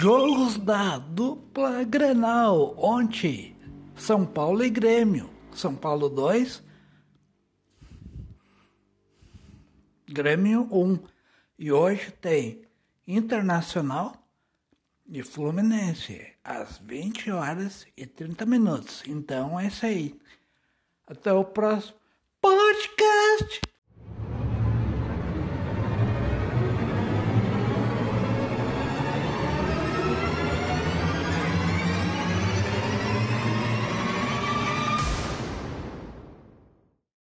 Jogos da dupla Grenal. Ontem, São Paulo e Grêmio. São Paulo 2, Grêmio 1. E hoje tem Internacional e Fluminense, às 20 horas e 30 minutos. Então é isso aí. Até o próximo podcast.